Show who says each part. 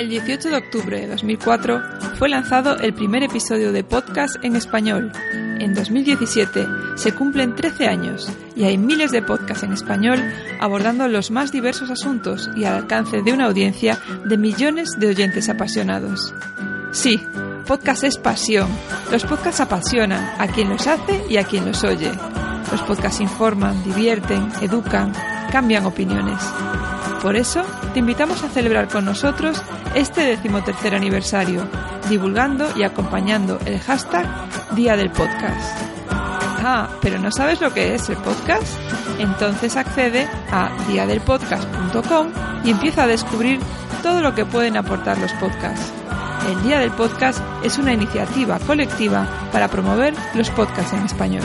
Speaker 1: El 18 de octubre de 2004 fue lanzado el primer episodio de podcast en español. En 2017 se cumplen 13 años y hay miles de podcasts en español abordando los más diversos asuntos y al alcance de una audiencia de millones de oyentes apasionados. Sí, podcast es pasión. Los podcasts apasionan a quien los hace y a quien los oye. Los podcasts informan, divierten, educan, cambian opiniones. Por eso, te invitamos a celebrar con nosotros este decimotercer aniversario, divulgando y acompañando el hashtag Día del Podcast. Ah, pero ¿no sabes lo que es el podcast? Entonces accede a diadelpodcast.com y empieza a descubrir todo lo que pueden aportar los podcasts. El Día del Podcast es una iniciativa colectiva para promover los podcasts en español.